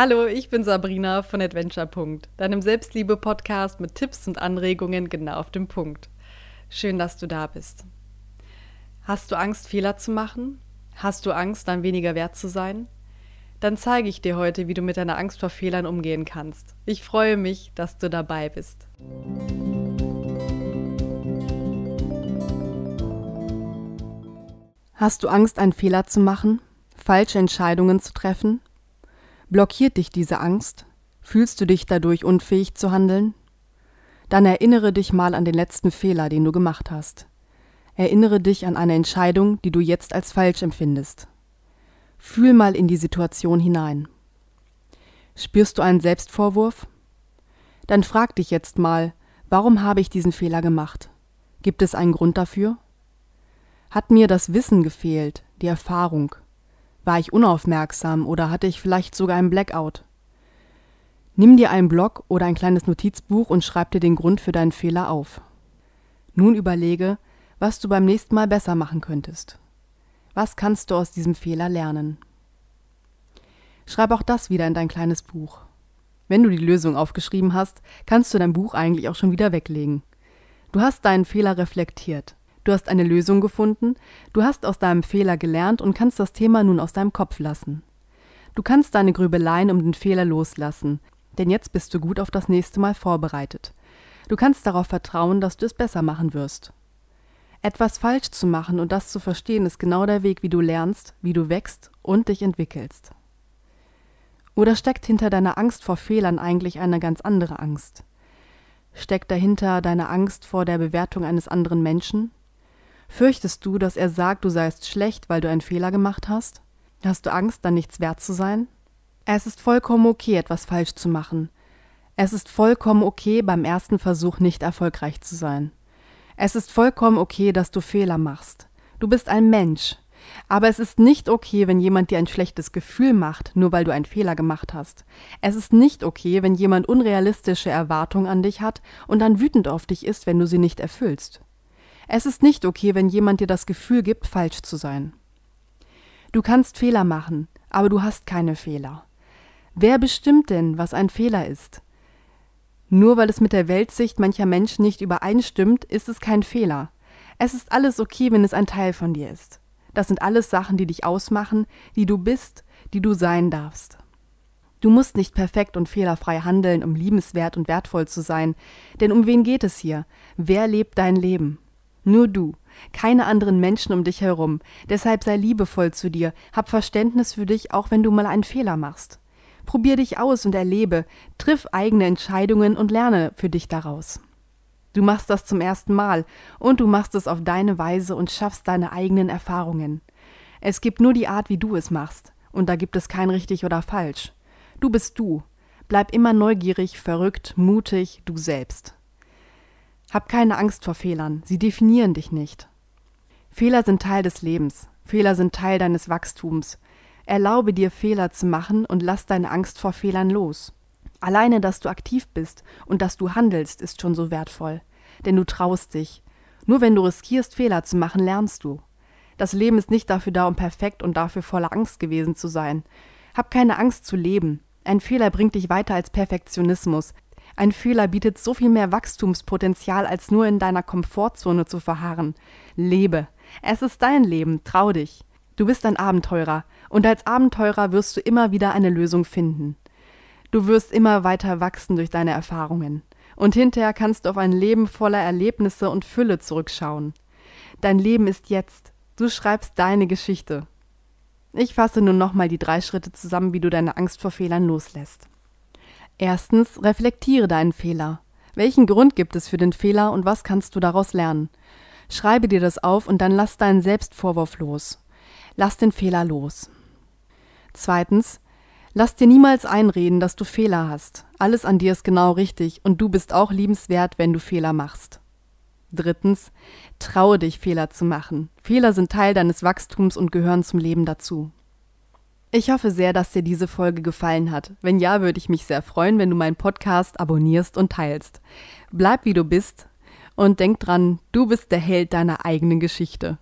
Hallo, ich bin Sabrina von Adventure. deinem Selbstliebe-Podcast mit Tipps und Anregungen genau auf dem Punkt. Schön, dass du da bist. Hast du Angst, Fehler zu machen? Hast du Angst, dann weniger wert zu sein? Dann zeige ich dir heute, wie du mit deiner Angst vor Fehlern umgehen kannst. Ich freue mich, dass du dabei bist. Hast du Angst, einen Fehler zu machen? Falsche Entscheidungen zu treffen? Blockiert dich diese Angst? Fühlst du dich dadurch unfähig zu handeln? Dann erinnere dich mal an den letzten Fehler, den du gemacht hast. Erinnere dich an eine Entscheidung, die du jetzt als falsch empfindest. Fühl mal in die Situation hinein. Spürst du einen Selbstvorwurf? Dann frag dich jetzt mal, warum habe ich diesen Fehler gemacht? Gibt es einen Grund dafür? Hat mir das Wissen gefehlt, die Erfahrung, war ich unaufmerksam oder hatte ich vielleicht sogar einen Blackout? Nimm dir einen Block oder ein kleines Notizbuch und schreib dir den Grund für deinen Fehler auf. Nun überlege, was du beim nächsten Mal besser machen könntest. Was kannst du aus diesem Fehler lernen? Schreib auch das wieder in dein kleines Buch. Wenn du die Lösung aufgeschrieben hast, kannst du dein Buch eigentlich auch schon wieder weglegen. Du hast deinen Fehler reflektiert. Du hast eine Lösung gefunden, du hast aus deinem Fehler gelernt und kannst das Thema nun aus deinem Kopf lassen. Du kannst deine Grübeleien um den Fehler loslassen, denn jetzt bist du gut auf das nächste Mal vorbereitet. Du kannst darauf vertrauen, dass du es besser machen wirst. Etwas falsch zu machen und das zu verstehen, ist genau der Weg, wie du lernst, wie du wächst und dich entwickelst. Oder steckt hinter deiner Angst vor Fehlern eigentlich eine ganz andere Angst? Steckt dahinter deine Angst vor der Bewertung eines anderen Menschen? Fürchtest du, dass er sagt, du seist schlecht, weil du einen Fehler gemacht hast? Hast du Angst, dann nichts wert zu sein? Es ist vollkommen okay, etwas falsch zu machen. Es ist vollkommen okay, beim ersten Versuch nicht erfolgreich zu sein. Es ist vollkommen okay, dass du Fehler machst. Du bist ein Mensch. Aber es ist nicht okay, wenn jemand dir ein schlechtes Gefühl macht, nur weil du einen Fehler gemacht hast. Es ist nicht okay, wenn jemand unrealistische Erwartungen an dich hat und dann wütend auf dich ist, wenn du sie nicht erfüllst. Es ist nicht okay, wenn jemand dir das Gefühl gibt, falsch zu sein. Du kannst Fehler machen, aber du hast keine Fehler. Wer bestimmt denn, was ein Fehler ist? Nur weil es mit der Weltsicht mancher Menschen nicht übereinstimmt, ist es kein Fehler. Es ist alles okay, wenn es ein Teil von dir ist. Das sind alles Sachen, die dich ausmachen, die du bist, die du sein darfst. Du musst nicht perfekt und fehlerfrei handeln, um liebenswert und wertvoll zu sein. Denn um wen geht es hier? Wer lebt dein Leben? Nur du, keine anderen Menschen um dich herum. Deshalb sei liebevoll zu dir, hab Verständnis für dich, auch wenn du mal einen Fehler machst. Probier dich aus und erlebe, triff eigene Entscheidungen und lerne für dich daraus. Du machst das zum ersten Mal und du machst es auf deine Weise und schaffst deine eigenen Erfahrungen. Es gibt nur die Art, wie du es machst, und da gibt es kein richtig oder falsch. Du bist du. Bleib immer neugierig, verrückt, mutig, du selbst. Hab keine Angst vor Fehlern, sie definieren dich nicht. Fehler sind Teil des Lebens, Fehler sind Teil deines Wachstums. Erlaube dir Fehler zu machen und lass deine Angst vor Fehlern los. Alleine, dass du aktiv bist und dass du handelst, ist schon so wertvoll, denn du traust dich. Nur wenn du riskierst, Fehler zu machen, lernst du. Das Leben ist nicht dafür da, um perfekt und dafür voller Angst gewesen zu sein. Hab keine Angst zu leben. Ein Fehler bringt dich weiter als Perfektionismus. Ein Fehler bietet so viel mehr Wachstumspotenzial, als nur in deiner Komfortzone zu verharren. Lebe. Es ist dein Leben. Trau dich. Du bist ein Abenteurer. Und als Abenteurer wirst du immer wieder eine Lösung finden. Du wirst immer weiter wachsen durch deine Erfahrungen. Und hinterher kannst du auf ein Leben voller Erlebnisse und Fülle zurückschauen. Dein Leben ist jetzt. Du schreibst deine Geschichte. Ich fasse nun nochmal die drei Schritte zusammen, wie du deine Angst vor Fehlern loslässt. Erstens, reflektiere deinen Fehler. Welchen Grund gibt es für den Fehler und was kannst du daraus lernen? Schreibe dir das auf und dann lass deinen Selbstvorwurf los. Lass den Fehler los. Zweitens, lass dir niemals einreden, dass du Fehler hast. Alles an dir ist genau richtig und du bist auch liebenswert, wenn du Fehler machst. Drittens, traue dich, Fehler zu machen. Fehler sind Teil deines Wachstums und gehören zum Leben dazu. Ich hoffe sehr, dass dir diese Folge gefallen hat. Wenn ja, würde ich mich sehr freuen, wenn du meinen Podcast abonnierst und teilst. Bleib wie du bist und denk dran, du bist der Held deiner eigenen Geschichte.